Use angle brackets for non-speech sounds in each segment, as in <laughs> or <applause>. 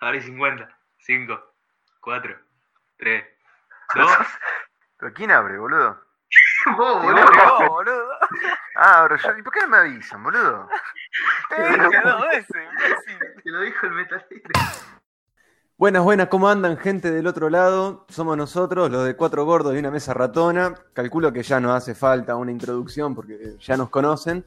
Ahora hay 50. 5, 4, 3, 2. ¿Pero quién abre, boludo? <laughs> Vos, boludo. largó, boludo. <laughs> Ah, abro yo. ¿Y por qué no me avisan, boludo? Te dije dos veces. Te lo dijo el metalero. Buenas, buenas, ¿cómo andan gente del otro lado? Somos nosotros, los de Cuatro Gordos y una Mesa Ratona. Calculo que ya no hace falta una introducción porque ya nos conocen.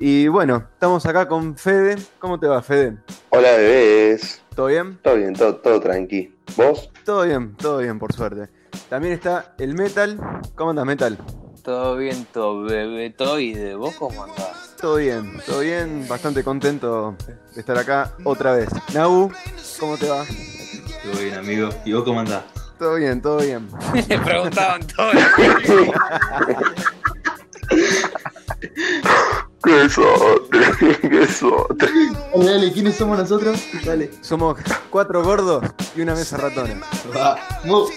Y bueno, estamos acá con Fede. ¿Cómo te va, Fede? Hola bebés, ¿Todo bien? todo bien, todo, todo tranqui. ¿Vos? Todo bien, todo bien, por suerte. También está el Metal. ¿Cómo andas, Metal? Todo bien, todo bebetoide. ¿Vos cómo andás? Todo bien, todo bien. Bastante contento de estar acá otra vez. Nau, ¿cómo te va? Todo bien, amigo. ¿Y vos cómo andás? Todo bien, todo bien. <laughs> Le preguntaban todo. <laughs> <laughs> ¡Qué sote! ¡Qué sote! Dale, dale, ¿quiénes somos nosotros? Dale. Somos cuatro gordos y una mesa ratona. Vamos.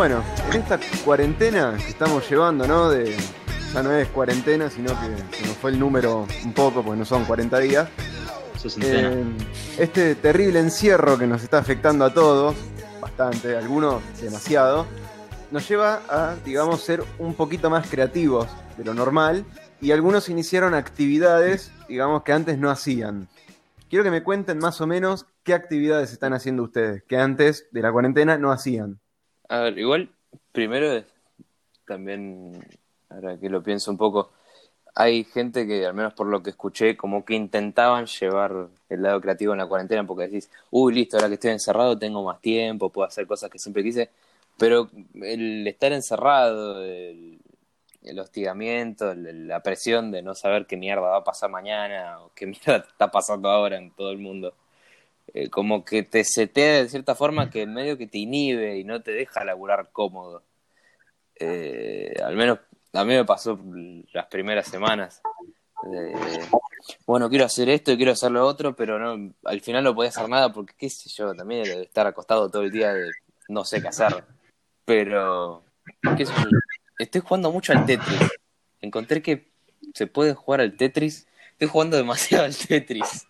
Bueno, en esta cuarentena que estamos llevando, ¿no? De, ya no es cuarentena, sino que se nos fue el número un poco, porque no son 40 días. Eh, este terrible encierro que nos está afectando a todos, bastante, algunos demasiado, nos lleva a, digamos, ser un poquito más creativos de lo normal y algunos iniciaron actividades, digamos, que antes no hacían. Quiero que me cuenten más o menos qué actividades están haciendo ustedes, que antes de la cuarentena no hacían. A ver, igual, primero también, ahora que lo pienso un poco, hay gente que, al menos por lo que escuché, como que intentaban llevar el lado creativo en la cuarentena porque decís, uy, listo, ahora que estoy encerrado tengo más tiempo, puedo hacer cosas que siempre quise, pero el estar encerrado, el, el hostigamiento, el- la presión de no saber qué mierda va a pasar mañana o qué <laughs> mierda está pasando ahora en todo el mundo, eh, como que te setea de cierta forma que en medio que te inhibe y no te deja laburar cómodo. Eh, al menos a mí me pasó las primeras semanas. bueno, quiero hacer esto y quiero hacer lo otro, pero no, al final no podía hacer nada porque, qué sé yo, también el estar acostado todo el día de no sé qué hacer. Pero, qué estoy jugando mucho al Tetris. Encontré que se puede jugar al Tetris. Estoy jugando demasiado al Tetris.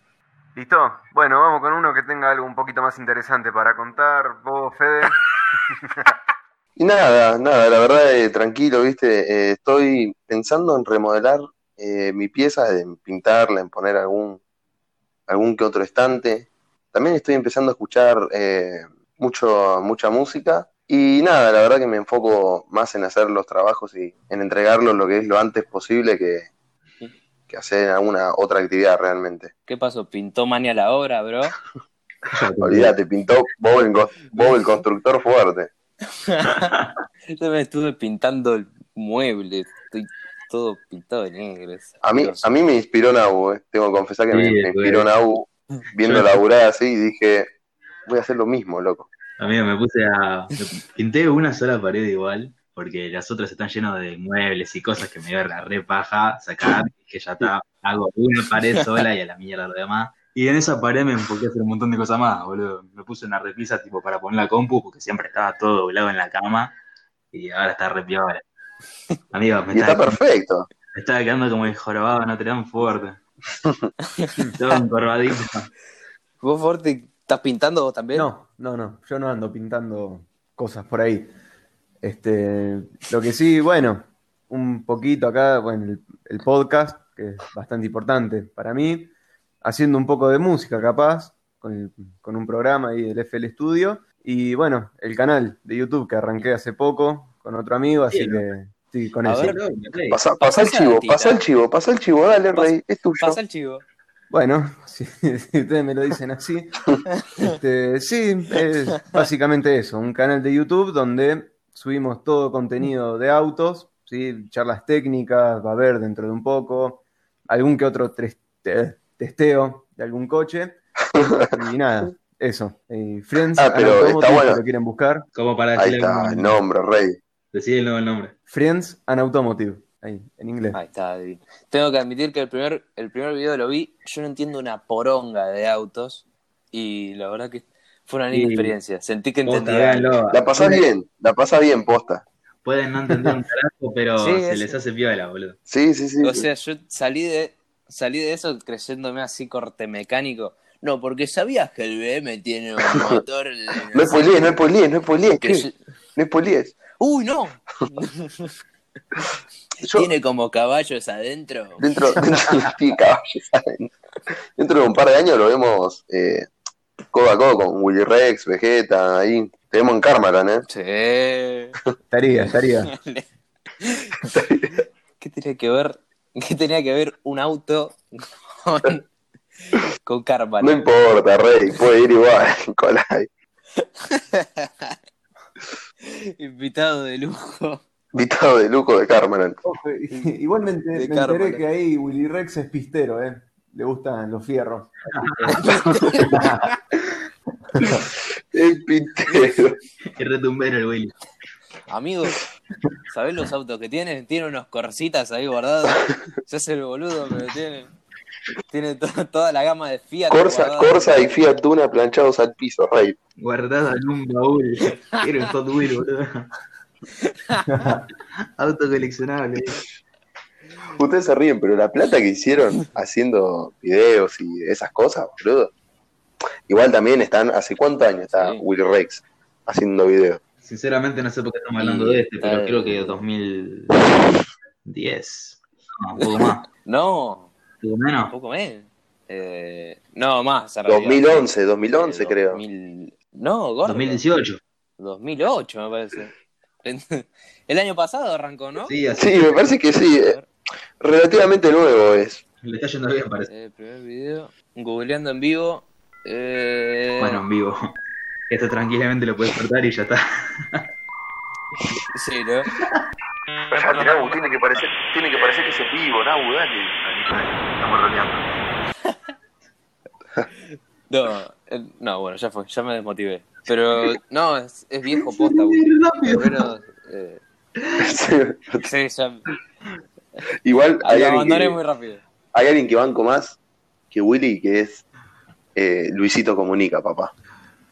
¿Listo? Bueno, vamos con uno que tenga algo un poquito más interesante para contar. Vos, Fede. <laughs> Y nada, nada, la verdad, eh, tranquilo, viste, eh, estoy pensando en remodelar eh, mi pieza, en pintarla, en poner algún, algún que otro estante. También estoy empezando a escuchar eh, mucho, mucha música. Y nada, la verdad que me enfoco más en hacer los trabajos y en entregarlos lo que es lo antes posible que, que hacer alguna otra actividad realmente. ¿Qué pasó? ¿Pintó Mania la obra, bro? <laughs> Olvídate, pintó Bob el, go- Bob el <laughs> constructor fuerte. <laughs> Yo me estuve pintando el mueble, estoy todo pintado de negro. A mí, a mí me inspiró Nau, eh. tengo que confesar que me, Sí, me inspiró. Nau viendo laburar así y dije, voy a hacer lo mismo, loco. Amigo, me puse a. Pinté una sola pared igual, porque las otras están llenas de muebles y cosas que me iba a la re paja sacar, que ya está. Hago una pared sola y a la mierda lo demás. Y en esa pared me enfoqué a hacer un montón de cosas más, boludo. Me puse una repisa tipo para poner la compu, porque siempre estaba todo doblado en la cama. Y ahora está re piola. Amigo, me Y está estaba, perfecto. me estaba quedando como el jorobado Notre Dame fuerte. <laughs> todo encorvadito. ¿Vos, Forti, estás pintando vos también? No, no, no, yo no ando pintando cosas por ahí. Este, lo que sí, bueno, un poquito acá, bueno, el, el podcast, que es bastante importante para mí, haciendo un poco de música capaz, con, el- con un programa ahí del FL Studio, y bueno, el canal de YouTube que arranqué hace poco con otro amigo, así que sí, con eso. ver. Pasa, pasa el chivo, pasa el chivo, pasa el chivo, dale, Pasa- rey, es tuyo. Pasa el chivo. Bueno, <laughs> si, si ustedes me lo dicen así, <laughs> este, sí, es básicamente eso, un canal de YouTube donde subimos todo contenido de autos, ¿sí? charlas técnicas, va a haber dentro de un poco, algún que otro testeo de algún coche, <laughs> y nada, eso. Y Friends Ah, pero and está Automotive, bueno. lo quieren buscar, Como para Ahí está, el nombre, rey. Decí el nombre. Friends and Automotive. ahí, en inglés. Ahí está. divino. Tengo que admitir que el primer, el primer video lo vi, yo no entiendo una poronga de autos y la verdad que fue una linda Sí. experiencia. Sentí que véanlo. La pasás bien, la pasás bien, posta. Pueden no entender un carajo, pero Sí, se les hace piola, boludo. Sí, sí, sí. O sea, yo salí de, salí de eso creyéndome así corte mecánico. No, porque sabías que el BM tiene un <laughs> motor. de no sé spoilees, no spoilees, no spoilees, que ¿qué? yo- No spoilees. Uy, no. <laughs> Yo- Tiene como caballos adentro. Dentro, dentro sí, caballos, ¿saben? Dentro de un par de años lo vemos eh, codo a codo con Willy Rex, Vegeta, ahí. Tenemos en Karmaran, ¿eh? Sí. <laughs> Estaría, estaría. <laughs> ¿Qué tenía que ver? ¿Qué tenía que ver un auto con, con Karma? No importa, Rey, puede ir igual, <laughs> Nicolai. Invitado de lujo. Invitado de lujo de Karmaran. Ojo, y- Igualmente De me enteré que ahí Willy Rex es pistero, ¿eh? Le gustan los fierros. El pintero. Qué retumbero el Willy. Amigo, ¿sabés los autos que tiene? Tiene unos corsitas ahí guardados. Se hace el boludo, pero tiene. Tiene to- toda la gama de Fiat. Corsa, guardada. Corsa y Fiat Tuna planchados al piso, Rey. Guardado en un baúl. Quiero el Hot Wheel, boludo. <laughs> Auto coleccionable. Ustedes se ríen, pero la plata que hicieron haciendo videos y esas cosas, boludo. Igual también están, ¿hace cuántos años está Sí. Willy Rex haciendo videos? Sinceramente no sé por qué estamos hablando de este, pero creo que 2010. No, un poco más. <laughs> No, poco un menos. poco menos. Eh, no, más. en realidad. 2011, 2011 Eh, creo. 2000 No, gordo. 2018. 2008 me parece. <laughs> El año pasado arrancó, ¿no? Sí, así. Sí, me parece que sí, eh, relativamente nuevo es. Le está yendo bien, parece. Eh, primer video. Googleando en vivo. Eh, Bueno, en vivo. <laughs> Esto tranquilamente lo puedes cortar y ya está. Sí, ¿no? tiene que parecer, tiene que parecer que es en vivo, Nabu, dale. Estamos roleando. <laughs> No, no, bueno, ya fue, ya me desmotivé. Pero no, es, es viejo posta. <laughs> Pero, eh, sí, ya Igual <laughs> hay alguien, que, muy rápido. hay alguien que banco más que Willy, que es eh, Luisito Comunica, papá.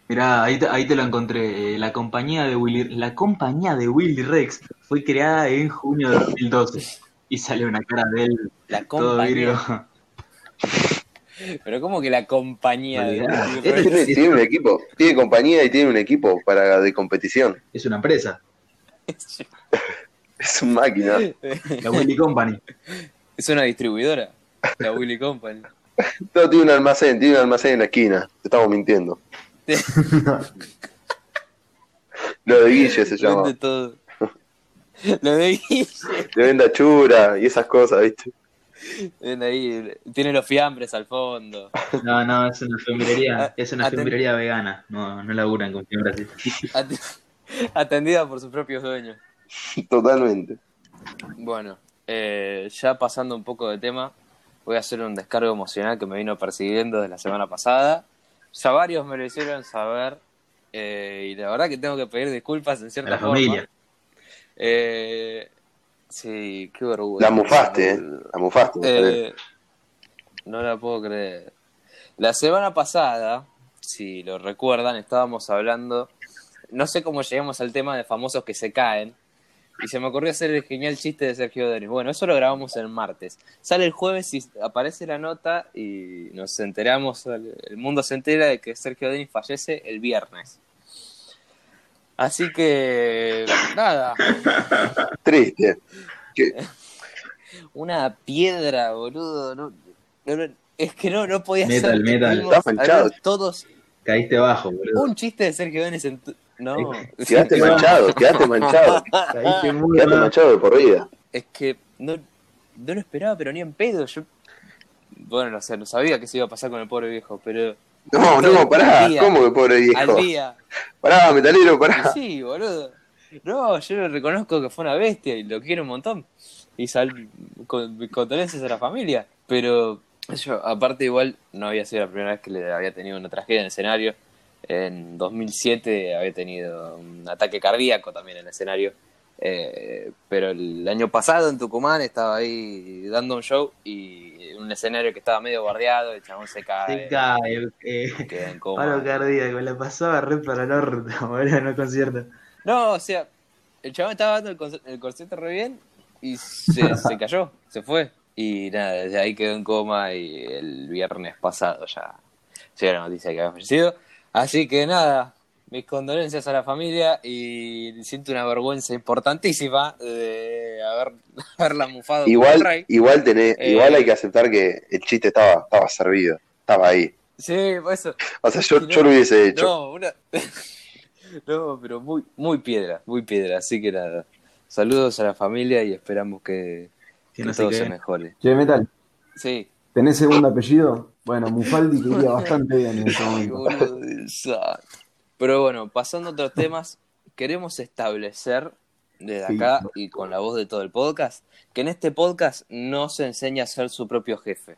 Mirá, ahí te, ahí te lo encontré. Eh, La compañía de Willy, la compañía de Willy Rex fue creada en junio de 2012 y sale una cara de él La todo vidrio. compañía. <laughs> Pero como que la compañía de. Willy Este Rex? tiene, tiene un equipo, tiene compañía y tiene un equipo para de competición. Es una empresa, <laughs> Es un máquina. <laughs> la Willy Company. Es una distribuidora, la Willy Company. Todo tiene un almacén, tiene un almacén en la esquina. Te estamos mintiendo. <laughs> Lo de Guille se llama. Vende todo. Lo de Guille. Te vende chura y esas cosas, ¿viste? Ven ahí, tiene los fiambres al fondo. No, no, es una fiambrería, es una fiambrería vegana. No, no laburan con fiambres así. <laughs> Atendida por sus propios dueños. <laughs> Totalmente. Bueno, eh, ya pasando un poco de tema, voy a hacer un descargo emocional que me vino persiguiendo desde la semana pasada. Ya varios me lo hicieron saber eh, y la verdad que tengo que pedir disculpas en A cierta la forma. familia. Eh, sí, qué vergüenza. La mufaste, ¿eh? La mufaste. Eh, no la puedo creer. La semana pasada, si lo recuerdan, estábamos hablando, no sé cómo llegamos al tema de famosos que se caen, y se me ocurrió hacer el genial chiste de Sergio Denis. Bueno, eso lo grabamos el martes. Sale el jueves y aparece la nota y nos enteramos, el mundo se entera de que Sergio Denis fallece el viernes. Así que, nada, Triste. una piedra, boludo. no- no- no- es que no, no podía Metal, ser. metal. Hablar Todos. Caíste bajo, boludo. Un chiste de Sergio Denis en. No. Quedaste manchado, quedaste manchado. Quedaste mal. manchado de por vida. Es que no, no lo esperaba, pero ni en pedo. Yo. Bueno, no sé, no sabía qué se iba a pasar con el pobre viejo, pero. No, no, pará. Al día. ¿Cómo que pobre Al viejo? día. Pará, metalero, pará. Sí, boludo. No, yo reconozco que fue una bestia y lo quiero un montón. Y sal con condolencias a la familia. Pero yo, aparte, igual no había sido la primera vez que le había tenido una tragedia en el escenario. En 2007 había tenido un ataque cardíaco también en el escenario. Eh, pero el año pasado en Tucumán estaba ahí dando un show y un escenario que estaba medio guardiado, el chabón se cae. Se cae, eh, queda en coma. paro cardíaco, la pasaba re para el orto, <laughs> boludo, en el concierto. No, o sea, el chabón estaba dando el, el concierto re bien y se, <laughs> se cayó, se fue. Y nada, desde ahí quedó en coma y el viernes pasado ya llegó la noticia de que había fallecido. Así que nada, mis condolencias a la familia y siento una vergüenza importantísima de haber, <laughs> haberla mufado Igual, rey. igual, tenés, Eh. igual hay que aceptar que el chiste estaba, estaba servido, estaba ahí. Sí, por eso. O sea, yo, No, yo lo hubiese hecho. No, una... <laughs> no, pero muy, muy piedra, muy piedra. Así que nada, saludos a la familia y esperamos que, todo se mejore. Che, Metal, Sí. ¿tenés segundo apellido? Bueno, Mufaldi te <laughs> iría bastante bien en este momento. Pero bueno, pasando a otros <laughs> temas, queremos establecer desde Sí. acá y con la voz de todo el podcast, que en este podcast no se enseña a ser su propio jefe.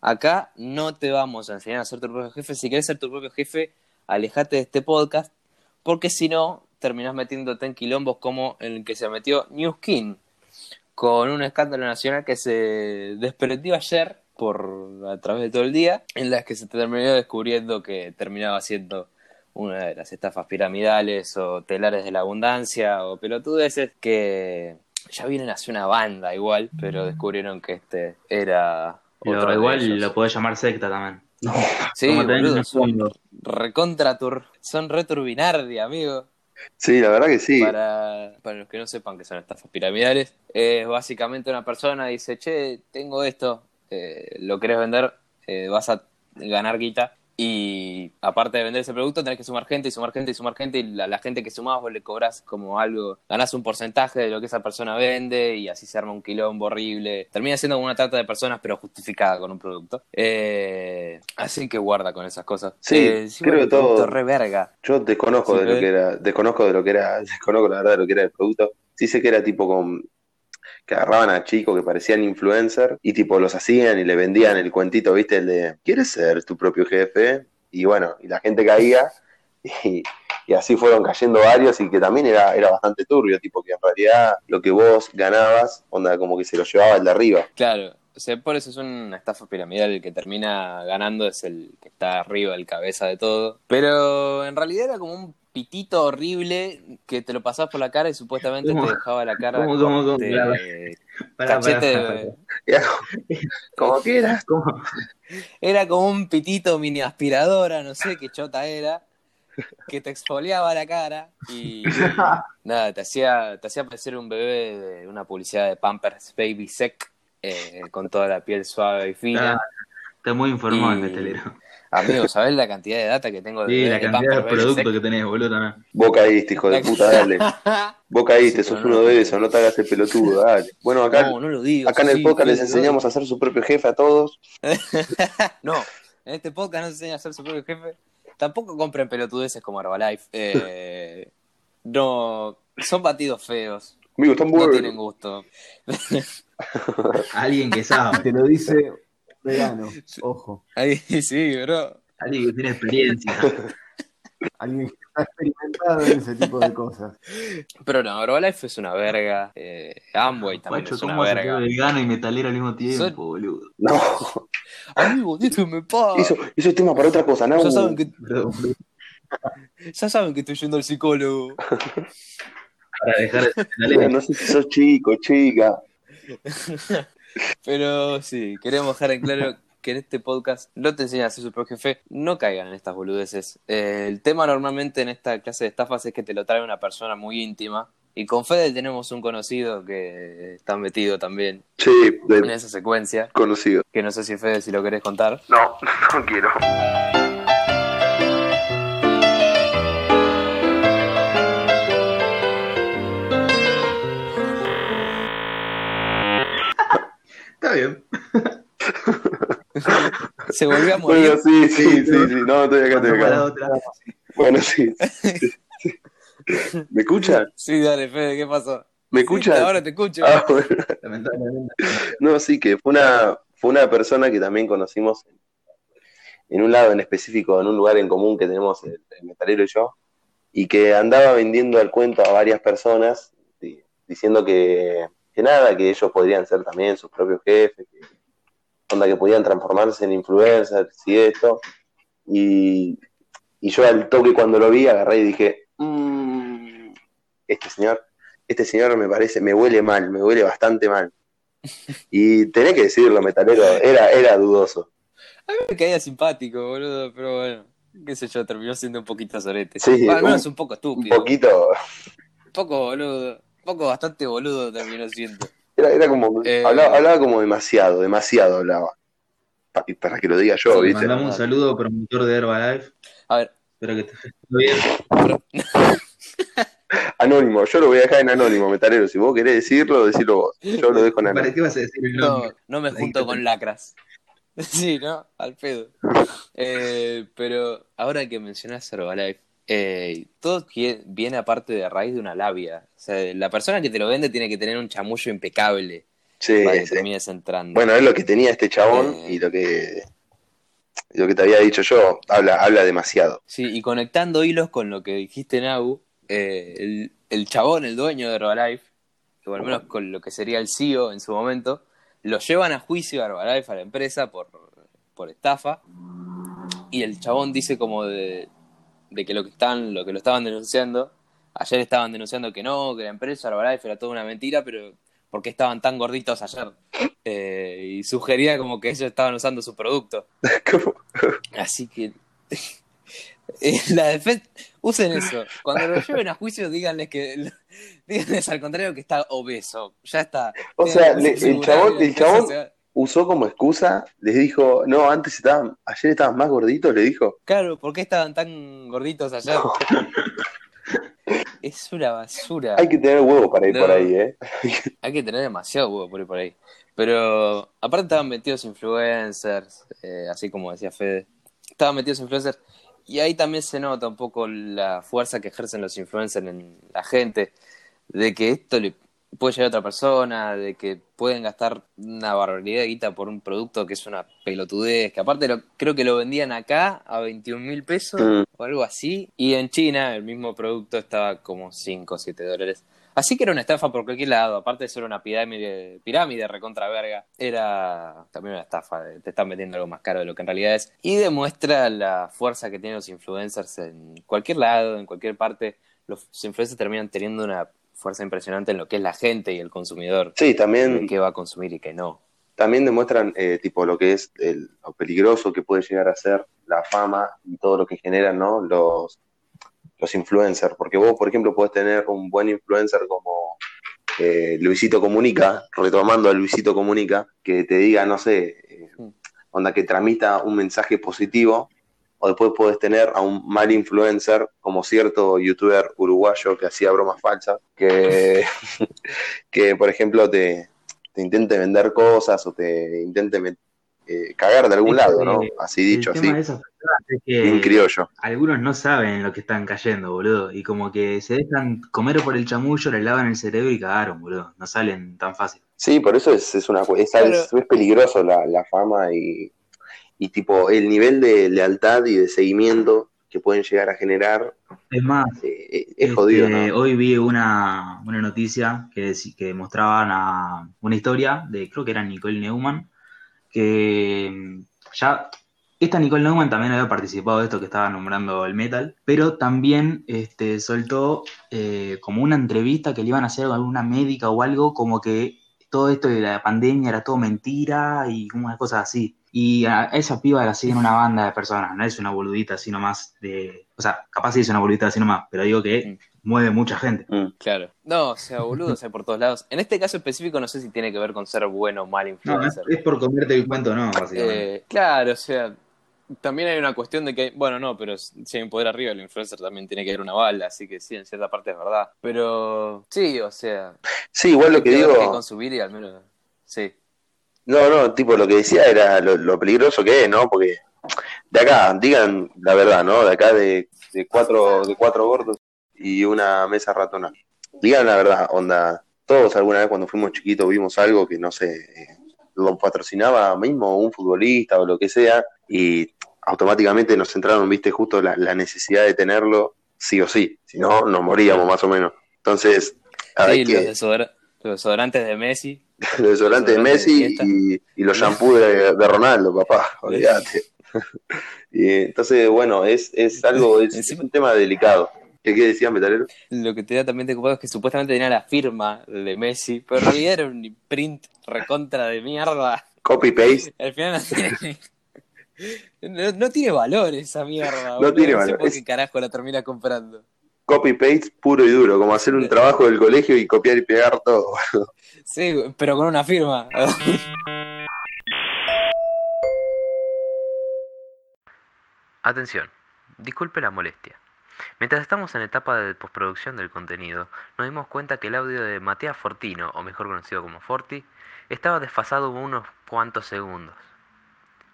Acá no te vamos a enseñar a ser tu propio jefe. Si quieres ser tu propio jefe, alejate de este podcast, porque si no, terminás metiéndote en quilombos como el que se metió New Skin, con un escándalo nacional que se desprendió ayer por a través de todo el día, en las que se terminó descubriendo que terminaba siendo una de las estafas piramidales o telares de la abundancia o pelotudeces que ya vienen hacia una banda igual, pero descubrieron que este era otro Pero de igual ellos. lo podés llamar secta también. Sí, <laughs> boludo, son recontra tur- son returbinardi, amigo. Sí, la verdad que sí. Para, para los que no sepan que son estafas piramidales, es básicamente una persona dice, che, tengo esto, eh, lo querés vender, eh, vas a ganar guita. Y aparte de vender ese producto, tenés que sumar gente y sumar gente y sumar gente. Y la, la gente que sumás vos le cobras como algo, ganás un porcentaje de lo que esa persona vende y así se arma un quilombo horrible. Termina siendo una trata de personas, pero justificada con un producto. Eh, así que guarda con esas cosas. Sí, Eh, creo que todo- producto re verga. Yo desconozco Sí, de lo que era, desconozco de lo que era, <laughs> desconozco la verdad de lo que era el producto. Sí sé que era tipo con que agarraban a chicos que parecían influencer y tipo los hacían y le vendían el cuentito, ¿viste? El de ¿quieres ser tu propio jefe? Y bueno, y la gente caía <laughs> y, así fueron cayendo varios y que también era, era bastante turbio, tipo que en realidad lo que vos ganabas, onda como que se lo llevaba el de arriba. Claro, o sea, por eso es una estafa piramidal. El que termina ganando es el que está arriba, el cabeza de todo. Pero en realidad era como un pitito horrible que te lo pasabas por la cara y supuestamente ¿Cómo? te dejaba la cara ¿Cómo, cómo, cómo? de Claro. Cachete de- como que era. ¿Cómo? Era como un pitito mini aspiradora, no sé qué chota era, que te exfoliaba la cara y <laughs> nada, te hacía, te hacía parecer un bebé de una publicidad de Pampers Baby Sec, eh, con toda la piel suave y fina. Ah, Está muy informado el Y- metalero. Amigo, ¿sabés la cantidad de data que tengo de, Sí, la de cantidad de productos que tenés, boludo, también. Vos caíste, hijo de puta, dale. Vos caíste, Sí, sos uno no. de esos, no te hagas el pelotudo, dale. Bueno, acá, No, no lo digo. acá en el podcast sí, les enseñamos a ser su propio jefe a todos. <laughs> No, en este podcast no se enseña a ser su propio jefe. Tampoco compren pelotudeces como Herbalife. Eh, <laughs> no, son batidos feos. Amigo, están No buenos. tienen gusto. <laughs> Alguien que sabe, Te lo dice vegano, <laughs> ojo. Ahí sí, bro. alguien que tiene experiencia. <laughs> Alguien que está experimentado en ese tipo de cosas. Pero no, Herbalife es una verga. Eh, Amway también Guacho, es una ¿cómo se verga. vegano y metalero al mismo tiempo, Son- boludo? No, <laughs> Amigo, déjame paz. eso, eso es tema para otra cosa, ¿no? Ya saben, que, ya saben que estoy yendo al psicólogo. Para dejar de no sé si sos chico, chica. Pero sí, queremos dejar en claro que en este podcast no te enseñan a ser su propio jefe, no caigan en estas boludeces. Eh, el tema normalmente en esta clase de estafas es que te lo trae una persona muy íntima. Y con Fede tenemos un conocido que está metido también Sí, en esa secuencia, conocido. que no sé si Fede si lo querés contar. No, <laughs> no quiero. Está bien. <laughs> Se volvió a morir. Bueno, sí, sí, sí, sí. No, estoy acá, estoy acá. Bueno, sí. ¿Me escuchan? Sí, dale, Fede, ¿qué pasó? ¿Me Sí, escuchan? ahora te escucho. Ah, bueno. No, sí, que fue una, fue una persona que también conocimos en un lado en específico, en un lugar en común que tenemos el, el metalero y yo, y que andaba vendiendo al cuento a varias personas, diciendo que, nada, que ellos podrían ser también sus propios jefes, que, onda que podían transformarse en influencers y esto. Y, y yo al toque cuando lo vi agarré y dije, "Mm, este señor, este señor me parece, me huele mal, me huele bastante mal. <laughs> Y tenés que decirlo, metalero, era, era dudoso. A mí me caía simpático, boludo, pero bueno, qué sé yo, terminó siendo un poquito sorete. Sí, Bueno, al menos un- un poco Un estúpido. poquito, Un poco boludo. Un poco bastante boludo terminó siendo. era, era como, Eh. hablaba, hablaba como demasiado, demasiado hablaba. Pa- y Para que lo diga yo, Sí, ¿viste? Mandamos un saludo promotor de Herbalife. A ver, Espero que te bien. <laughs> Anónimo, yo lo voy a dejar en anónimo, metalero. Si vos querés decirlo, decirlo vos. Yo lo dejo en ¿Para anónimo. qué vas a decir el no, no me junto con lacras. <laughs> Sí, ¿no? Al pedo. Eh, pero ahora que mencionas Herbalife, eh, todo viene aparte de raíz de una labia. O sea, la persona que te lo vende tiene que tener un chamullo impecable Sí, para que sí. termines entrando. Bueno, es lo que tenía este chabón Eh. y lo que lo que te había dicho yo, habla, habla demasiado. Sí, y conectando hilos con lo que dijiste, Nau, eh, el, el chabón, el dueño de Herbalife, o al menos con lo que sería el CEO en su momento, lo llevan a juicio a Herbalife, a la empresa, por, por estafa, y el chabón dice como de, de que lo que, están, lo que lo estaban denunciando, ayer estaban denunciando que no, que la empresa Herbalife era toda una mentira, pero ¿por qué estaban tan gorditos ayer? Eh, y sugería como que ellos estaban usando su producto. <laughs> ¿Cómo? Así que <laughs> eh, la defensa usen eso. Cuando lo lleven a juicio, díganles que <laughs> díganles al contrario que está obeso. Ya está. O sea, le- el chabón, el la chabón usó como excusa, les dijo, no, antes estaban, ayer estaban más gorditos, le dijo. Claro, ¿por qué estaban tan gorditos ayer? <laughs> <laughs> Es una basura. Hay que tener huevo para ir No. por ahí, ¿eh? <laughs> Hay que tener demasiado huevo por ir por ahí. Pero aparte estaban metidos influencers, eh, así como decía Fede. Estaban metidos influencers. Y ahí también se nota un poco la fuerza que ejercen los influencers en la gente. De que esto le puede llegar otra persona, de que pueden gastar una barbaridad de guita por un producto que es una pelotudez. Que aparte lo, creo que lo vendían acá a 21 mil pesos Mm. o algo así. Y en China el mismo producto estaba como 5 o 7 dólares. Así que era una estafa por cualquier lado, aparte de ser una pirámide, pirámide recontra verga, era también una estafa, de- te están vendiendo algo más caro de lo que en realidad es. Y demuestra la fuerza que tienen los influencers en cualquier lado, en cualquier parte. Los influencers terminan teniendo una fuerza impresionante en lo que es la gente y el consumidor, Sí, también, qué va a consumir y qué no. también demuestran eh, tipo lo que es el, lo peligroso que puede llegar a ser la fama y todo lo que generan, ¿no? Los, los influencers. Porque vos, por ejemplo, podés tener un buen influencer como eh, Luisito Comunica, retomando a Luisito Comunica, que te diga, no sé, eh, onda que tramita un mensaje positivo, o después podés tener a un mal influencer como cierto youtuber uruguayo que hacía bromas falsas, que, <laughs> que por ejemplo te, te intente vender cosas o te intente eh, cagar de algún Es lado, que ¿no? Así dicho, el así, tema de esas personas es bien que criollo. algunos no saben en lo que están cayendo, boludo. Y como que se dejan comer por el chamullo, le lavan el cerebro y cagaron, boludo. No salen tan fácil. Sí, por eso es, es una es, es, es peligroso la, la fama y, y tipo el nivel de lealtad y de seguimiento que pueden llegar a generar Es más, eh, eh, es Este, jodido, ¿no? Hoy vi una, una noticia que, que mostraban a una historia de, creo que era Nicole Neumann, que mm, ya, esta Nicole Neumann también había participado de esto que estaba nombrando el metal, pero también este, soltó eh, como una entrevista que le iban a hacer a alguna médica o algo, como que todo esto de la pandemia era todo mentira y unas cosas así. Y a esa piba la siguen una banda de personas, no es una boludita así nomás de... O sea, capaz sí es una boludita así nomás, pero digo que mueve mucha gente. Mm. Claro. No, o sea, boludos hay por todos lados. En este caso específico no sé si tiene que ver con ser bueno o mal No, es, influencer. es por comerte el cuento, no, básicamente. Eh, claro, o sea, también hay una cuestión de que, bueno, no, pero si hay un poder arriba, el influencer también tiene que haber una bala, así que sí, en cierta parte es verdad. Pero sí, o sea, Sí, igual lo que digo, consumir y al menos, sí. No, no, tipo lo que decía era lo, lo peligroso que es, ¿no? Porque de acá, digan la verdad, ¿no? De acá de, de cuatro, de cuatro gordos y una mesa ratona. Digan la verdad, onda, todos alguna vez cuando fuimos chiquitos vimos algo que no sé, eh, lo patrocinaba mismo un futbolista o lo que sea, y automáticamente nos entraron, viste, justo la, la necesidad de tenerlo sí o sí, si no, nos moríamos más o menos. Entonces, Hay Sí, los, que, desodora- los desodorantes de Messi. Los desodorantes de Messi y, y los shampoos de, de Ronaldo, papá, olvídate. <laughs> Y entonces, bueno, es, es algo, <laughs> es, un tema delicado. ¿Qué, qué decías, Metalero? Lo que te da también de ocupado es que supuestamente tenía la firma de Messi, pero en <laughs> realidad era un print recontra de mierda. Copy-paste. Al final no tiene, no, no tiene valor esa mierda. boludo. tiene sé valor, por es- qué carajo la termina comprando. Copy-paste puro y duro, como hacer un trabajo del colegio y copiar y pegar todo. Sí, pero con una firma. Atención, disculpe la molestia. Mientras estamos en etapa de postproducción del contenido, nos dimos cuenta que el audio de Matías Fortino, o mejor conocido como Forti, estaba desfasado unos cuantos segundos.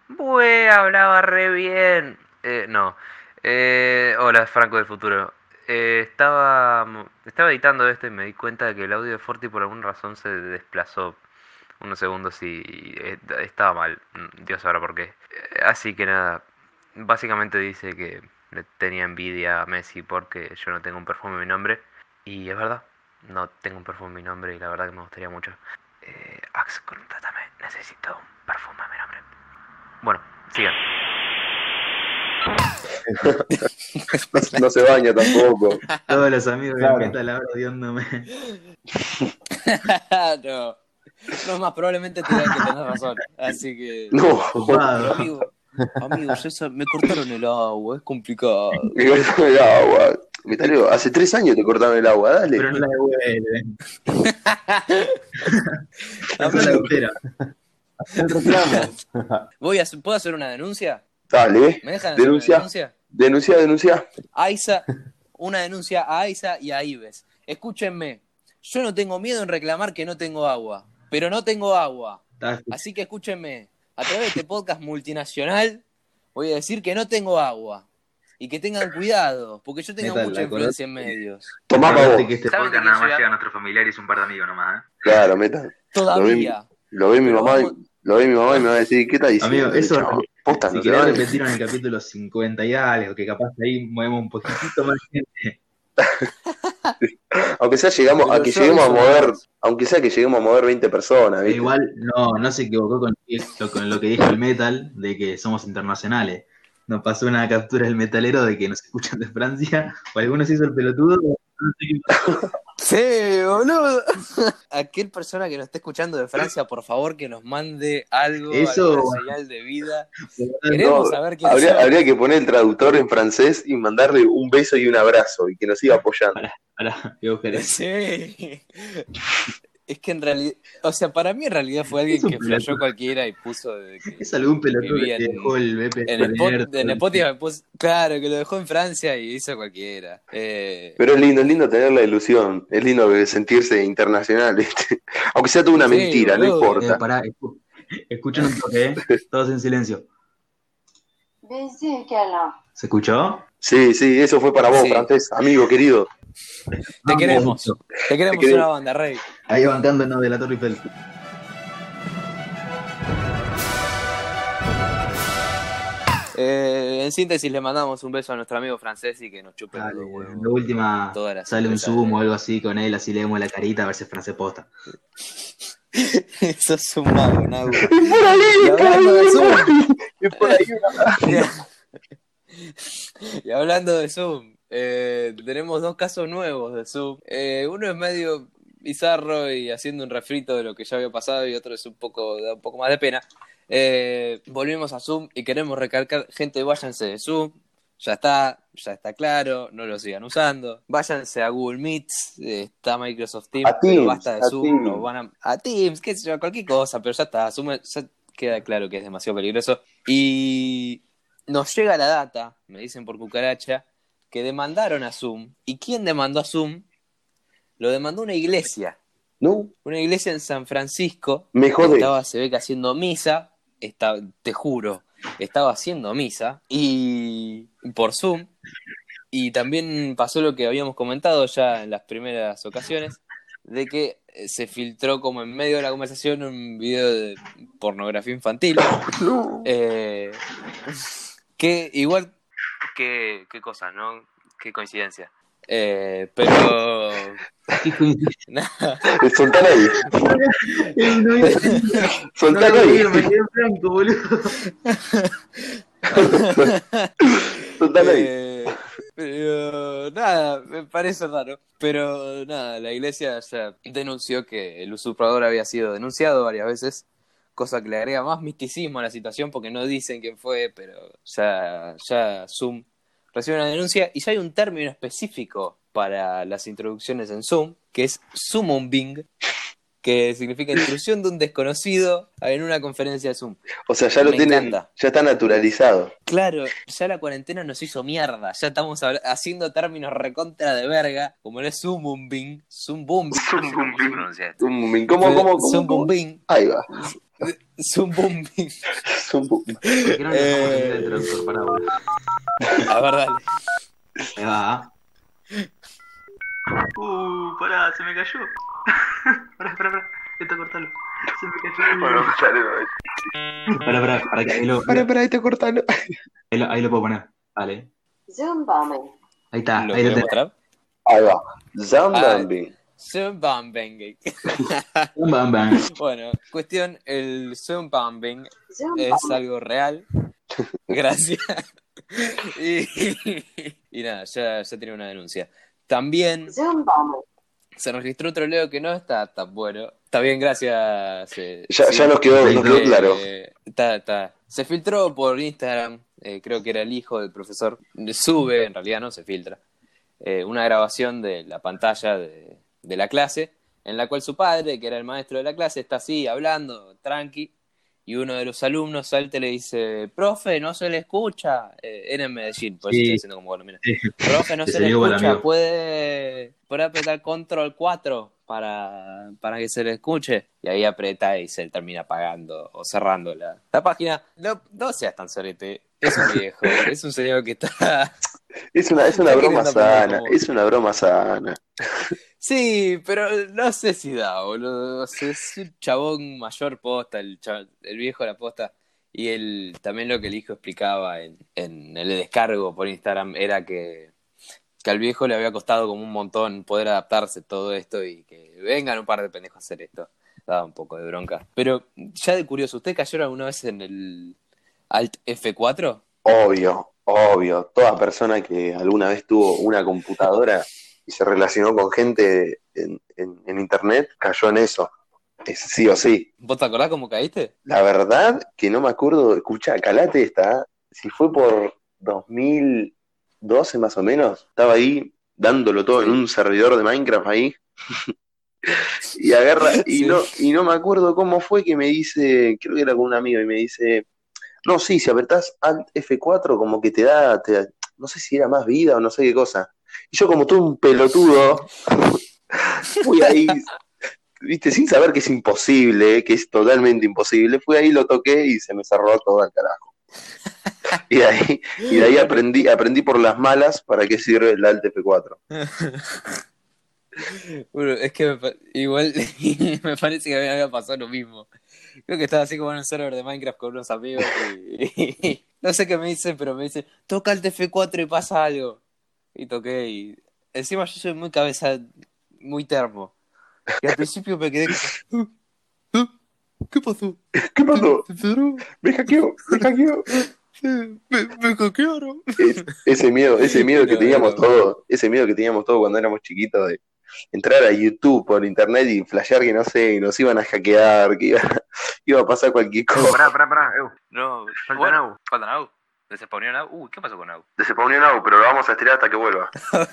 Bue, hablaba re bien. Eh, no. Eh, hola, Franco del futuro. Eh, estaba, estaba editando esto y me di cuenta de que el audio de Forti por alguna razón se desplazó unos segundos y estaba mal. Dios sabrá por qué. Así que nada, básicamente dice que le tenía envidia a Messi porque yo no tengo un perfume en mi nombre. Y es verdad, no tengo un perfume en mi nombre y la verdad que me gustaría mucho. Eh, Ax, contrátame, necesito un perfume en mi nombre. Bueno, sigan. No, <laughs> no se baña tampoco. Todos los amigos Claro. de la hora odiándome. no. No, más probablemente te digan que tenés razón. Así que. No, amigo, amigo, yo sa- me cortaron el agua, es complicado. me cortaron el agua. Metalero, hace tres años te cortaron el agua, dale. Pero no la devuelven. <laughs> La reclamo. voy a, ¿Puedo hacer una denuncia? Dale, ¿Me dejan Denuncia. denuncia? denuncia, denuncia. Aiza, una denuncia a Aiza y a Ives. Escúchenme, yo no tengo miedo en reclamar que no tengo agua, pero no tengo agua. Así que escúchenme, a través de este podcast multinacional voy a decir que no tengo agua. Y que tengan cuidado, porque yo tengo Neta, mucha influencia en medios. Tomá para que este ¿Saben de podcast nada más llega a nuestros familiares y un par de amigos nomás, ¿eh? Claro, meta. Todavía. Lo ve mi mamá, y- lo ve mi mamá y me va a decir, ¿qué está diciendo? Amigo, eso-? Posta, Si no querés baña. repetirlo en el capítulo 50 y algo, que capaz ahí movemos un poquitito más gente. <laughs> Aunque sea llegamos, a que lleguemos a mover, aunque sea que lleguemos a mover 20 personas, ¿viste? Igual, no, no se equivocó con lo, con lo que dijo el metal, de que somos internacionales. Nos pasó una captura del metalero de que nos escuchan de Francia, o algunos hizo el pelotudo, no sé qué pasó. <laughs> Sí, boludo. <laughs> Aquel persona que nos esté escuchando de Francia, por favor, que nos mande algo, Eso- alguna señal de vida. Queremos No, saber quién Habría, que poner el traductor en francés y mandarle un beso y un abrazo y que nos siga apoyando. Pará, buscar eso. Sí. Es que en realidad, o sea, para mí en realidad fue alguien que flashó cualquiera y puso de que Es algún pelotudo que en- dejó el BP en, Spot- en Spotify puso- claro, que lo dejó en Francia y hizo cualquiera. Eh, Pero es lindo, es lindo tener la ilusión, es lindo sentirse internacional, ¿viste? <laughs> Aunque sea toda una Sí, mentira, no. Eh, importa. pará, escu- escuchen un toque, ¿eh? <laughs> Todos en silencio. ¿Se escuchó? Sí, sí, eso fue para vos, Sí. francés, amigo querido. Te queremos, te queremos Te una banda, Rey. Ahí bancándonos de la Torre Eiffel. Eh, en síntesis, le mandamos un beso a nuestro amigo francés y que nos chupe Dale, huevos. de última sale un zoom o algo así con él, así leemos la carita a ver si es francés posta. <laughs> Eso es un mago, Nau. <laughs> Es por ahí, Y es por hablando de ahí, Zoom. es por ahí. <laughs> y hablando de Zoom, eh, tenemos dos casos nuevos de Zoom. Eh, uno es medio bizarro y haciendo un refrito de lo que ya había pasado y otro es un poco, da un poco más de pena. Eh, volvimos a Zoom y queremos recalcar, gente, váyanse de Zoom. Ya está, ya está claro, no lo sigan usando. Váyanse a Google Meets, está Microsoft Teams, A pero Teams, basta de a Zoom, Teams. nos van a, a Teams, qué sé yo, cualquier cosa, pero ya está, Zoom ya queda claro que es demasiado peligroso. Y nos llega la data, me dicen por cucaracha, que demandaron a Zoom. ¿Y quién demandó a Zoom? Lo demandó una iglesia. No, Una iglesia en San Francisco. me jode. Estaba, se ve que haciendo misa. Está, te juro, estaba haciendo misa. Y por Zoom. Y también pasó lo que habíamos comentado ya en las primeras ocasiones. De que eh, se filtró como en medio de la conversación un video de pornografía infantil. No. Eh, que igual, qué, qué cosa, ¿no? Qué coincidencia. Eh, pero. <laughs> Soltalo ahí. <laughs> Soltalo ahí. me quedé en blanco, boludo. <laughs> Soltalo ahí. Eh, pero nada, me parece raro. Pero nada, la iglesia ya denunció que el usurpador había sido denunciado varias veces, cosa que le agrega más misticismo a la situación porque no dicen quién fue, pero ya, ya Zoom recibe una denuncia y ya hay un término específico para las introducciones en Zoom, que es summoning, que significa intrusión de un desconocido en una conferencia de Zoom. O sea, ya lo tienen, encanta. ya está naturalizado. Claro, ya la cuarentena nos hizo mierda. Ya estamos haciendo términos recontra de verga, como. ¿Cómo se pronuncia esto? Un- ¿Cómo, cómo, cómo? Zumbumbing, Ahí va. Zumbumbing. Un- ¿Por qué no le dejamos Eh. el del traductor? Pará, boludo. A ver, dale. Ahí va. Uh, pará, se me cayó. <laughs> pará, pará, pará. Esto cortalo. Se me cayó. Bueno, dale, Pará, pará, pará, que ahí lo, Para, para, ahí te cortalo. ahí lo, ahí lo puedo poner. Vale. Zoom bombing. Ahí está, ¿Lo ahí lo mostrar? Ahí va. Zambambing. Zumbumbing. Bam. <laughs> Bueno, cuestión, el Zumbumbing Zoom es algo real. <laughs> Gracias. Y, y nada, ya, ya tiene una denuncia. También se registró otro leo que no está tan bueno. Está bien, gracias. eh, Ya, sí. ya nos quedó, nos quedó Eh, claro. Está, está. Se filtró por Instagram, eh, creo que era el hijo del profesor. Sube, en realidad no se filtra, eh, una grabación de la pantalla de, de la clase, en la cual su padre, que era el maestro de la clase, está así hablando, tranqui, y uno de los alumnos salta y le dice, profe, no se le escucha. Eh, era en Medellín, por eso Sí. estoy haciendo como bueno, mira. Sí. Profe, no <laughs> Se se le escucha, puede, puede apretar control 4 para, para que se le escuche. Y ahí aprieta y se termina apagando o cerrando la, la página. No, no seas tan sorete, es un viejo, <laughs> es un señor que está... Es una, es una broma sana. como- Es una broma sana. Sí, pero no sé si da, boludo. Es un chabón mayor posta, el, cha- el viejo de la posta. Y él, también lo que el hijo explicaba en, en el descargo por Instagram era que, que al viejo le había costado como un montón poder adaptarse a todo esto y que vengan un par de pendejos a hacer esto. Daba un poco de bronca. Pero ya de curioso, ¿usted cayó alguna vez en el Alt F4? Obvio, obvio. Toda persona que alguna vez tuvo una computadora y se relacionó con gente en, en- en internet cayó en eso. Es sí o sí. ¿Vos te acordás cómo caíste? La verdad que no me acuerdo. Escucha, Calate está. Si fue por 2012 más o menos, estaba ahí dándolo todo en un servidor de Minecraft ahí. <laughs> y agarra, y Sí. no, y no me acuerdo cómo fue que me dice, creo que era con un amigo, y me dice, no, sí, si apretás Alt F4 como que te da, te da- no sé si era más vida o no sé qué cosa. Y yo como todo un pelotudo, <laughs> fui ahí, viste, sin saber que es imposible, que es totalmente imposible, fui ahí, lo toqué y se me cerró todo al carajo. <laughs> Y de ahí, y de ahí aprendí, aprendí por las malas para qué sirve el Alt F4. <laughs> Bueno, es que me igual me parece que a mí me había pasado lo mismo. Creo que estaba así como en un server de Minecraft con unos amigos y, no sé qué me dicen, pero me dicen, toca el TF4 y pasa algo. Y toqué y encima yo soy muy cabeza, muy termo. Y al principio me quedé como, "Uh, uh, ¿qué pasó? ¿Qué pasó? Me hackeó, me hackeó. Me, me hackearon. Es- ese miedo, ese miedo que teníamos pero- todos, ese miedo que teníamos todos cuando éramos chiquitos de entrar a YouTube por internet y flashear que no sé, nos iban a hackear, que iba, <laughs> iba a pasar cualquier cosa. pará, pará, pará. Eu, No, falta bueno, falta Nau. ¿Desespawneó Nau? Uy, ¿qué pasó con Nau? Se ponió Nau, pero lo vamos a estirar hasta que vuelva. <laughs>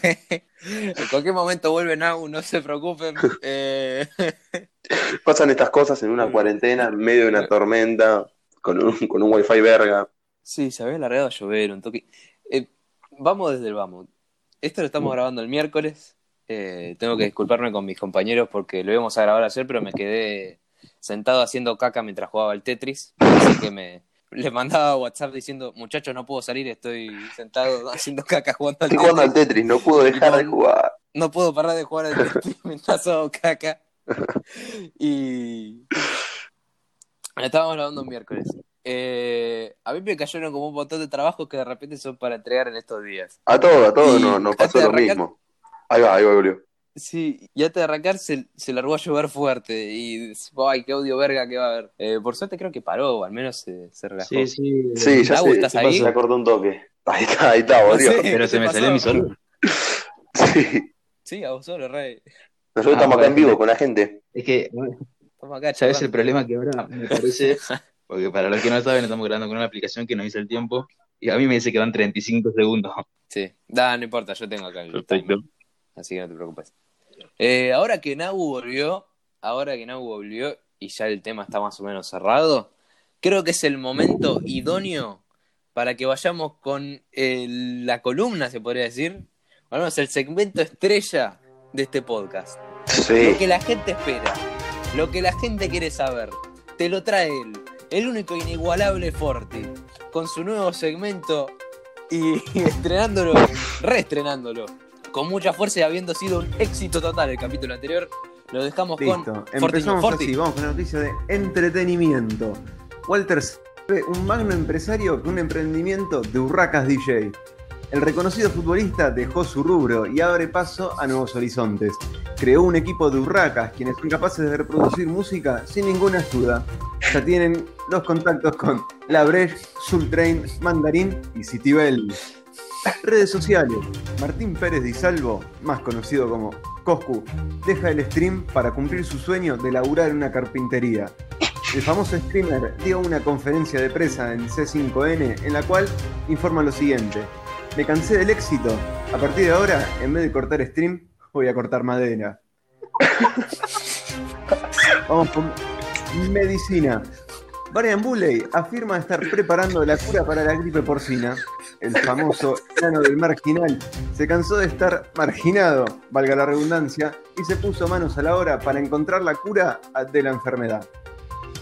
en cualquier momento vuelve Nau, no se preocupen. <laughs> Eh, <laughs> Pasan estas cosas en una cuarentena, en medio de una tormenta, con un, con un wifi verga. Sí, se había largado a llover un toque. Eh, vamos desde el vamos. Esto lo estamos grabando el miércoles. Eh, tengo que disculparme con mis compañeros porque lo íbamos a grabar ayer, pero me quedé sentado haciendo caca mientras jugaba al Tetris. Así que me le mandaba WhatsApp diciendo, muchachos, no puedo salir, estoy sentado <laughs> haciendo caca jugando al Estoy jugando al Tetris. Tetris, no puedo dejar de jugar. No puedo parar de jugar al <laughs> Tetris <laughs> mientras hago caca. Y estábamos grabando un miércoles. Eh, a mí me cayeron como un montón de trabajos que de repente son para entregar en estos días. A todo, a todo no, nos antes pasó lo mismo. Ahí va, ahí va, volvió. Sí, y antes de arrancar se, se largó a llover fuerte y ay, qué audio verga que va a haber. Eh, por suerte creo que paró, o al menos se, se relajó. Sí, sí. Sí, ya Lau, se, ¿estás se ahí? acordó un toque. Ahí está, ahí está. <laughs> Sí. Pero ¿Qué se me pasó? salió mi solo. <laughs> Sí. Sí, a vos solo, Rey. Nosotros Ah, estamos acá en vivo con la gente. Es que, Estamos acá, ¿sabes el problema que ahora me parece? <laughs> Porque para los que no saben, estamos grabando con una aplicación que nos dice el tiempo y a mí me dice que van 35 segundos. Sí, da, no importa, yo tengo acá el Perfecto. timer, así que no te preocupes. Eh, ahora que Nau volvió, ahora que Nau volvió y ya el tema está más o menos cerrado, creo que es el momento idóneo para que vayamos con el- la columna, se podría decir, o menos el segmento estrella de este podcast. Lo que la gente espera, lo que la gente quiere saber, te lo trae él, el único inigualable Forti, con su nuevo segmento y <laughs> estrenándolo, reestrenándolo, con mucha fuerza y habiendo sido un éxito total el capítulo anterior. Lo dejamos Listo, con empezamos Forti. así, vamos con la noticia de entretenimiento. Walter un magno empresario con un emprendimiento de Urracas DJ. El reconocido futbolista dejó su rubro y abre paso a nuevos horizontes. Creó un equipo de Urracas, quienes son capaces de reproducir música sin ninguna ayuda. Ya tienen los contactos con La Breche, Sultrain, Mandarín y Citibel. Redes sociales. Martín Pérez Di Salvo, más conocido como Coscu, deja el stream para cumplir su sueño de laburar en una carpintería. El famoso streamer dio una conferencia de prensa en C5N en la cual informa lo siguiente. Me cansé del éxito. A partir de ahora, en vez de cortar stream, voy a cortar madera. <laughs> Vamos con medicina. Brian Bulley afirma estar preparando la cura para la gripe porcina. El famoso enano del marginal se cansó de estar marginado, valga la redundancia, y se puso manos a la obra para encontrar la cura de la enfermedad.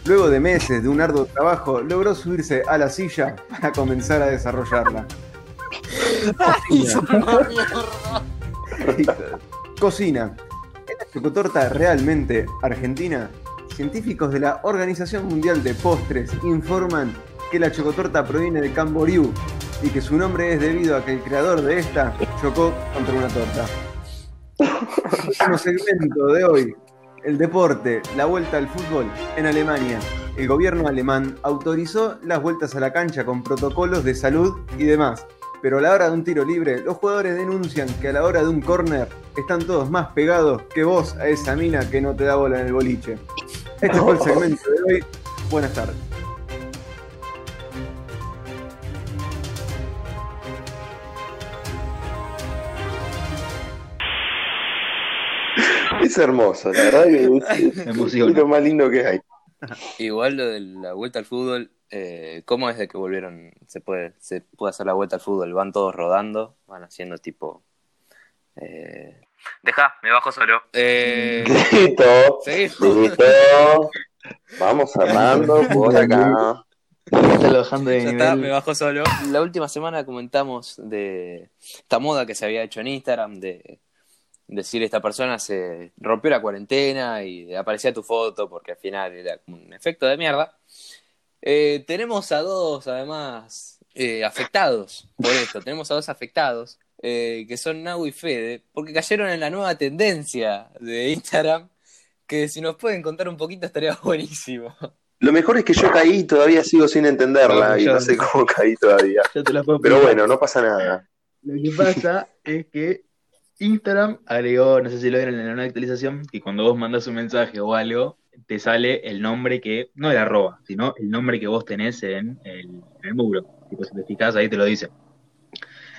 Luego de meses de un arduo trabajo, logró subirse a la silla para comenzar a desarrollarla. Cocina. ¿Es la chocotorta realmente argentina? Científicos de la Organización Mundial de Postres informan que la chocotorta proviene de Camboriú y que su nombre es debido a que el creador de esta chocó contra una torta. Último segmento de hoy, el deporte, la vuelta al fútbol en Alemania. El gobierno alemán autorizó las vueltas a la cancha con protocolos de salud y demás. Pero a la hora de un tiro libre, los jugadores denuncian que a la hora de un córner están todos más pegados que vos a esa mina que no te da bola en el boliche. Este fue el segmento de hoy. Buenas tardes. Es hermoso, la verdad que <laughs> es, es- lo más lindo que hay. Igual lo de la vuelta al fútbol, eh, ¿cómo es de que volvieron? Se puede, se puede hacer la vuelta al fútbol, van todos rodando, van haciendo tipo. Eh... Deja, me bajo solo. Eh, <laughs> listo. Vamos cerrando por <laughs> acá. Bajando de Ya está, me bajo solo. La última semana comentamos de esta moda que se había hecho en Instagram de decir esta persona se rompió la cuarentena y aparecía tu foto porque al final era como un efecto de mierda. Eh, tenemos a dos, además, eh, afectados por esto. Tenemos a dos afectados eh, que son Nau y Fede porque cayeron en la nueva tendencia de Instagram que si nos pueden contar un poquito estaría <laughs> buenísimo. Lo mejor es que yo caí y todavía sigo sin entenderla No, y yo- no sé cómo caí todavía. <laughs> Yo te la puedo Pero bueno, no pasa nada. Lo que pasa es que Instagram agregó, no sé si lo vieron en la actualización, que cuando vos mandas un mensaje o algo, te sale el nombre que, no el arroba, sino el nombre que vos tenés en el, en muro. Tipo, si te fijás, ahí te lo dice.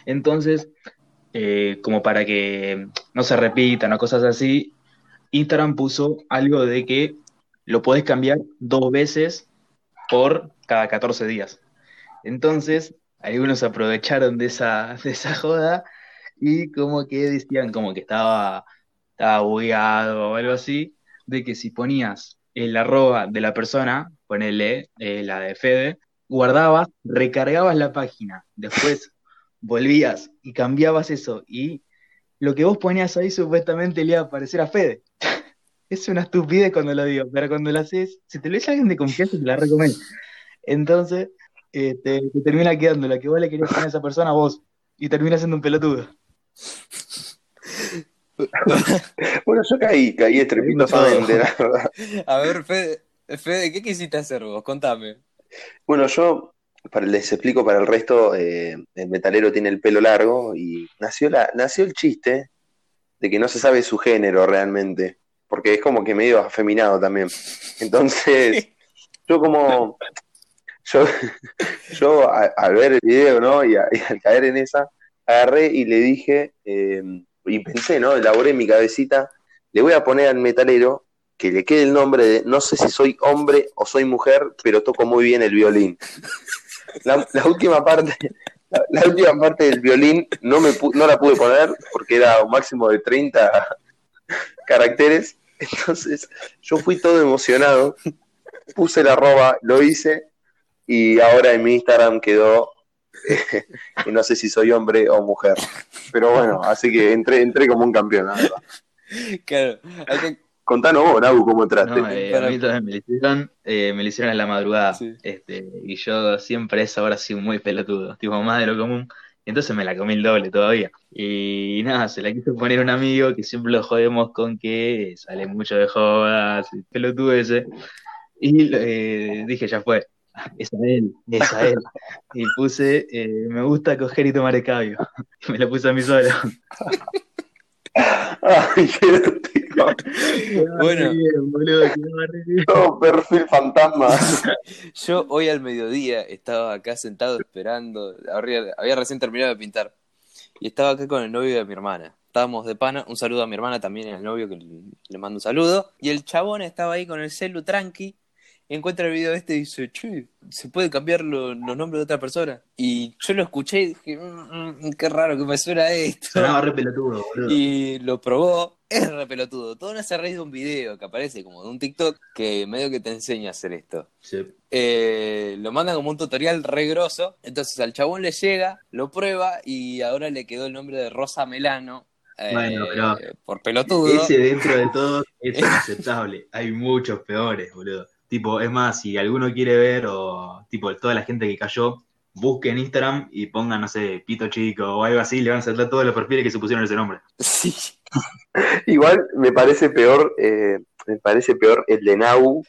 Entonces, eh, como para que no se repitan o cosas así, Instagram puso algo de que lo podés cambiar dos veces por cada 14 días. Entonces, algunos aprovecharon de esa, de esa joda y como que decían como que estaba, estaba bugueado o algo así, de que si ponías el arroba de la persona, ponele eh, la de Fede, guardabas, recargabas la página, después volvías y cambiabas eso y lo que vos ponías ahí supuestamente le iba a aparecer a Fede. <laughs> Es una estupidez cuando lo digo, pero cuando lo haces, si te lo dice alguien de confianza, te la recomiendo. Entonces, eh, te, te termina quedando la que vos le querías poner a esa persona vos y termina siendo un pelotudo. Bueno, yo caí, caí estrepitosamente, la verdad. A ver, Fede, Fede, ¿qué quisiste hacer vos? Contame. Bueno, yo para, les explico para el resto, eh, el metalero tiene el pelo largo y nació, la, nació el chiste de que no se sabe su género realmente, porque es como que medio afeminado también. Entonces, <laughs> yo como, yo, <laughs> yo a- al ver el video, ¿no? Y, a- y al caer en esa, agarré y le dije, eh, y pensé, ¿no? Elaboré en mi cabecita, le voy a poner al metalero que le quede el nombre de, no sé si soy hombre o soy mujer, pero toco muy bien el violín. La, la última parte, la, última parte del violín no me no la pude poner porque era un máximo de 30 <laughs> caracteres. Entonces, yo fui todo emocionado, puse la arroba, lo hice, y ahora en mi Instagram quedó <laughs> y no sé si soy hombre o mujer. Pero bueno, así que entré, entré como un campeón, la verdad. Claro, hay que- Contanos vos, Nabu, cómo entraste. No, eh, Para- a mí también me lo hicieron, eh, me lo hicieron en la madrugada, Sí. este, y yo siempre a esa hora soy muy pelotudo, tipo más de lo común, y entonces me la comí el doble todavía. Y nada, se la quise poner un amigo que siempre lo jodemos con que sale mucho de jodas, pelotudo ese, y eh, dije, ya fue, es a él, es a él. <laughs> Y puse, eh, me gusta coger y tomar escabio, y <laughs> me lo puse a mí solo. Ay, qué divertido. <laughs> Bueno. Bien, boludo. Todo perfil fantasma. yo hoy al mediodía estaba acá sentado esperando, había recién terminado de pintar, y estaba acá con el novio de mi hermana. Estábamos de pana, un saludo a mi hermana también, al novio que le, le mando un saludo, y el chabón estaba ahí con el celu tranqui, encuentra el video este y dice, che, ¿se puede cambiar lo- los nombres de otra persona? Y yo lo escuché y dije, "Mm, mm, qué raro que me suena esto. Sonaba re pelotudo, boludo. Y lo probó, <laughs> es re pelotudo. Todo nace a raíz de un video que aparece como de un TikTok que medio que te enseña a hacer esto. Sí. Eh, lo mandan como un tutorial re grosso. Entonces al chabón le llega, lo prueba y ahora le quedó el nombre de Rosa Melano. eh, Bueno, pero- por pelotudo. Ese dentro de todo es <laughs> inaceptable. Hay muchos peores, boludo. Tipo, es más, si alguno quiere ver, o tipo, toda la gente que cayó, busquen Instagram y pongan, no sé, pito chico o algo así, le van a saltar todos los perfiles que se pusieron ese nombre. Sí. <laughs> Igual me parece peor, eh, me parece peor el de Nau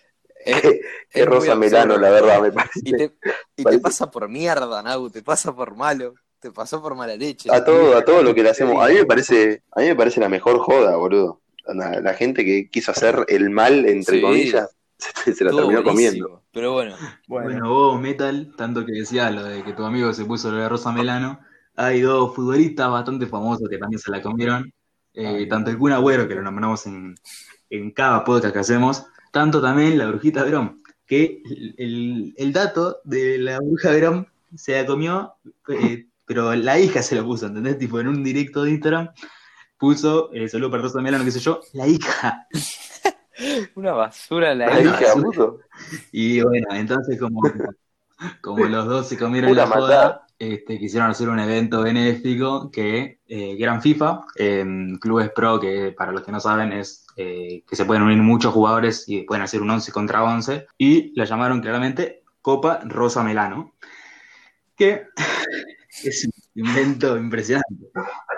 Es- que, Rosa Melano, la verdad, me parece. Y te, y te Parece- pasa por mierda, Nau, te pasa por malo, te pasó por mala leche. A todo, a todo lo que le hacemos. A mí me parece, a mí me parece la mejor joda, boludo. La, la gente que quiso hacer el mal, entre Sí. comillas, se, <laughs> se la terminó buenísimo. comiendo. Pero bueno, Bueno, Bueno, vos, Metal, tanto que decías lo de que tu amigo se puso lo de Rosa Melano, hay dos futbolistas bastante famosos que también se la comieron. Eh, tanto el Kun Agüero, que lo nombramos en, en cada podcast que hacemos, tanto también la brujita Verón, que el, el- el dato de la bruja Verón se la comió, eh, pero la hija se lo puso, ¿entendés? Tipo, en un directo de Instagram puso, eh, saludo para Rosa Melano, qué sé yo, la hija. <laughs> <laughs> una basura la La hija. puto. Y bueno, entonces como, como los dos se comieron Pura la joda, maldad. este, quisieron hacer un evento benéfico que, eh, que eran FIFA, en clubes pro, que para los que no saben es eh, que se pueden unir muchos jugadores y pueden hacer un 11 contra 11, y la llamaron claramente Copa Rosa Melano, que <laughs> es un invento impresionante.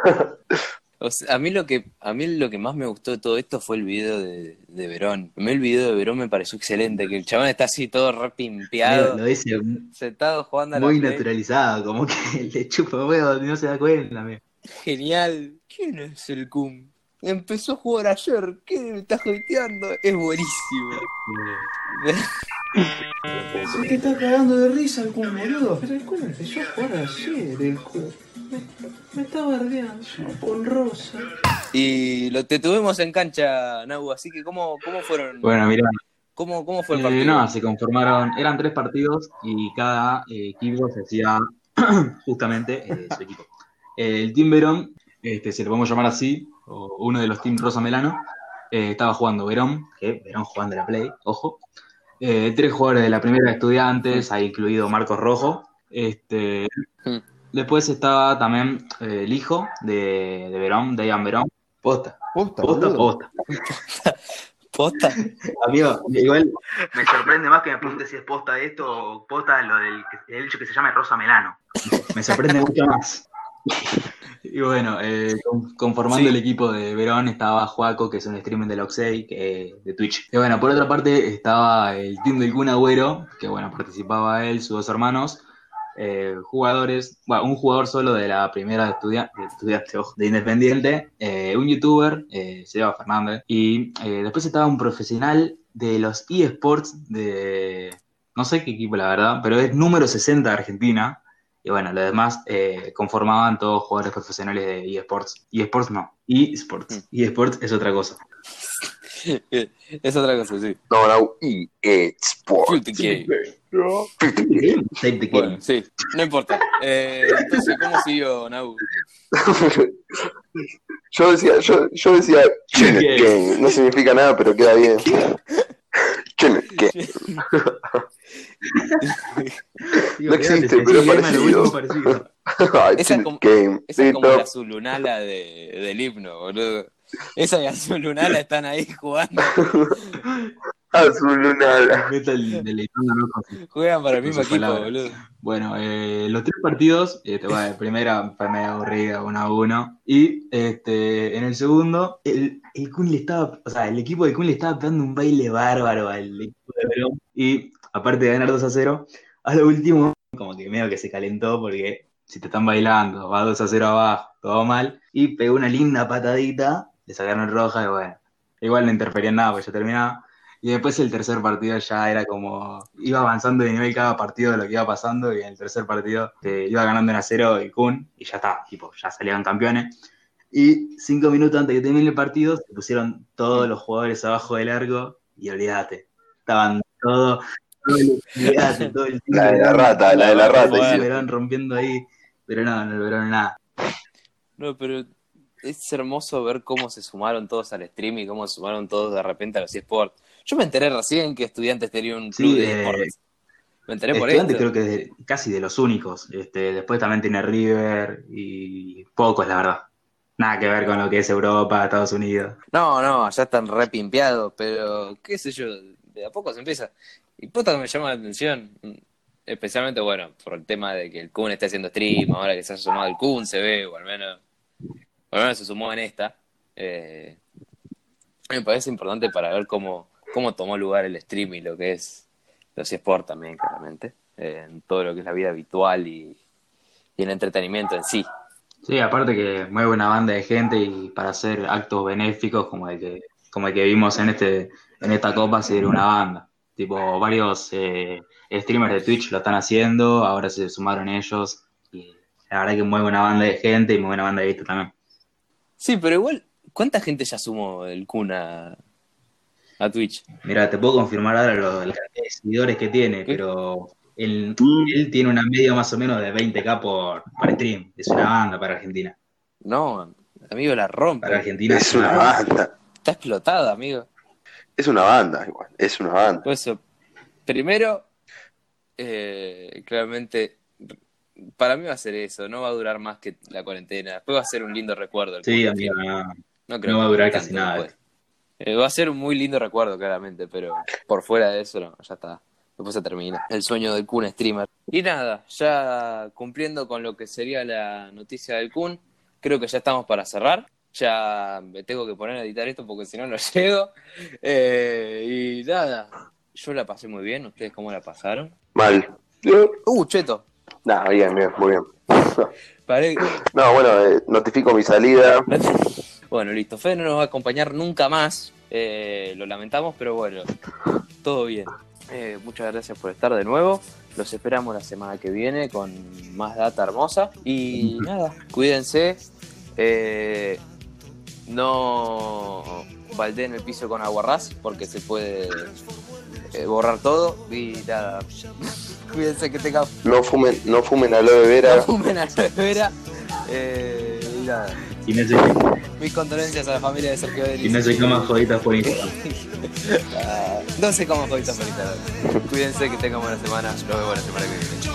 <laughs> O sea, a mí lo que a mí lo que más me gustó de todo esto fue el video de, de Verón. A mí el video de Verón me pareció excelente, que el chabón está así todo re pimpeado, Lo dice sentado jugando a la muy Play. naturalizado, como que <laughs> le chupa huevo y no se da cuenta. amigo. Genial. ¿Quién es el Cum? Empezó a jugar ayer. ¿Qué me estás joteando? Es buenísimo. <laughs> Se te está cagando de risa el Kun, boludo. Pero el Kun empezó a jugar ayer, el. Me, me está bardeando con Rosa. Y lo te tuvimos en cancha, Nau, así que ¿cómo, cómo fueron? Bueno, mira, ¿Cómo, cómo fue el Eh, partido? no, se conformaron, eran tres partidos y cada eh, equipo se hacía <clears throat> justamente eh, su equipo. El Team Verón, este, si lo podemos llamar así, o uno de los Team Rosa Melano, eh, estaba jugando Verón, que Verón jugando la Play, ojo. Eh, tres jugadores de la primera de estudiantes, ahí incluido Marcos Rojo. Este, Mm. después estaba también eh, el hijo de, de Verón, Dayan Verón. Posta, posta, posta, posta. ¿Posta? Amigo, igual me sorprende más que me pregunte si es posta esto o posta lo del el hecho que se llame Rosa Melano. Me sorprende mucho más. Y bueno, eh, con- conformando Sí. el equipo de Verón estaba Juaco, que es un streamer de Loxey, que, de Twitch. Y bueno, por otra parte estaba el team del Kun Agüero, que bueno, participaba él, sus dos hermanos, eh, jugadores, bueno, un jugador solo de la primera de estudia- de estudiante, ojo, de Independiente, eh, un youtuber, eh, se llama Fernández, y eh, después estaba un profesional de los eSports de, no sé qué equipo la verdad, pero es número 60 de Argentina, y bueno, los demás eh, conformaban todos jugadores profesionales de eSports. eSports no, eSports. eSports es otra cosa. <laughs> es otra cosa, sí. No, no, EA Sports. Fifty K. Take the Bueno, game. sí, no importa. Eh, <laughs> entonces, ¿cómo siguió Nau? yo decía, yo, yo decía. No significa nada, pero queda bien. <laughs> Digo, No <laughs> <laughs> existe, pero es parecido. parecido. Ay, Esa es como- Game. Esa es como la Zulunala de, del himno, boludo. <laughs> Esa y la Zulunala están ahí jugando. <laughs> Azul sus- Juegan para el mismo equipo, palabras. boludo. Bueno, eh, los tres partidos, este, bueno, el primera fue medio aburrida, uno a uno. Y este, en el segundo, el, el Kun le estaba, o sea, el equipo de Kun le estaba pegando un baile bárbaro al equipo de Verón. Y aparte de ganar 2 a 0, a lo último, como que medio que se calentó porque si te están bailando, va 2 a 0 abajo, todo mal. Y pegó una linda patadita, le sacaron roja y bueno, igual no interfería en nada porque ya terminaba. Y después el tercer partido ya era como, iba avanzando de nivel cada partido de lo que iba pasando y en el tercer partido eh, iba ganando en a cero el Kun y ya está, tipo, ya salían campeones. Y cinco minutos antes de que termine el partido se pusieron todos los jugadores abajo del arco y olvídate, estaban todos, todo el, <laughs> olvídate, todo el La de la rata, la de la rata. Verón rompiendo ahí, pero no, no lograron nada. No, pero es hermoso ver cómo se sumaron todos al stream y cómo se sumaron todos de repente a los eSports. Yo me enteré recién que Estudiantes tenía un club Sí, de eSports. Me enteré por Estudiante esto. creo que es de- casi de los únicos. Este, después también tiene River y pocos, la verdad. Nada que ver con lo que es Europa, Estados Unidos. No, no, ya están re pimpeados, pero qué sé yo, de a poco se empieza. Y puta que me llama la atención, especialmente, bueno, por el tema de que el Kun esté haciendo stream, ahora que se ha sumado el Kun, se ve, o al menos, o al menos se sumó en esta. Eh, me parece importante para ver cómo, cómo tomó lugar el stream y lo que es los eSports también, claramente, eh, en todo lo que es la vida habitual y, el entretenimiento en sí. Sí, aparte que mueve una banda de gente y para hacer actos benéficos como el que, como el que vimos en este, en esta copa ser una banda. Tipo, varios eh, streamers de Twitch lo están haciendo, ahora se sumaron ellos. Y la verdad que mueve una banda de gente y mueve una banda de vista también. Sí, pero igual, ¿cuánta gente ya sumó el Kun a, a Twitch? Mira, te puedo confirmar ahora lo- la cantidad de seguidores que tiene, pero él, él tiene una media más o menos de 20k por, por stream. Es una banda para Argentina. No, amigo, la rompe. Para Argentina Es una banda. Está explotada, amigo. Es una banda, igual. Es una banda. Por eso, primero, eh, claramente, para mí va a ser eso. No va a durar más que la cuarentena. Después va a ser un lindo recuerdo. el Sí, amigo, no, No, creo no va a durar casi nada. Eh, va a ser un muy lindo recuerdo, claramente, pero por fuera de eso, no, ya está. Después se termina. El sueño del Kun streamer. Y nada, ya cumpliendo con lo que sería la noticia del Kun, creo que ya estamos para cerrar. Ya me tengo que poner a editar esto porque si no, no <laughs> llego. Eh, y nada, yo la pasé muy bien. ¿Ustedes cómo la pasaron? Mal. Uh, cheto. Nah, bien, bien, muy bien. <laughs> No, bueno, eh, notifico mi salida. <laughs> Bueno, listo. Fede no nos va a acompañar nunca más. Eh, lo lamentamos, pero bueno, todo bien. Eh, muchas gracias por estar de nuevo. Los esperamos la semana que viene con más data hermosa. Y <laughs> nada, cuídense. Eh, no baldeen el piso con aguarrás porque se puede eh, borrar todo. Y nada, <laughs> cuídense que tengan No fumen, no fumen aloe vera. no fumen a la vera. Eh, y nada, Y no se, mis condolencias a la familia de Sergio Denis. y no se coman joditas por Instagram. <laughs> Ah, no sé cómo joditas por Instagram. Cuídense que tengan buena semana. Nos vemos la semana que viene.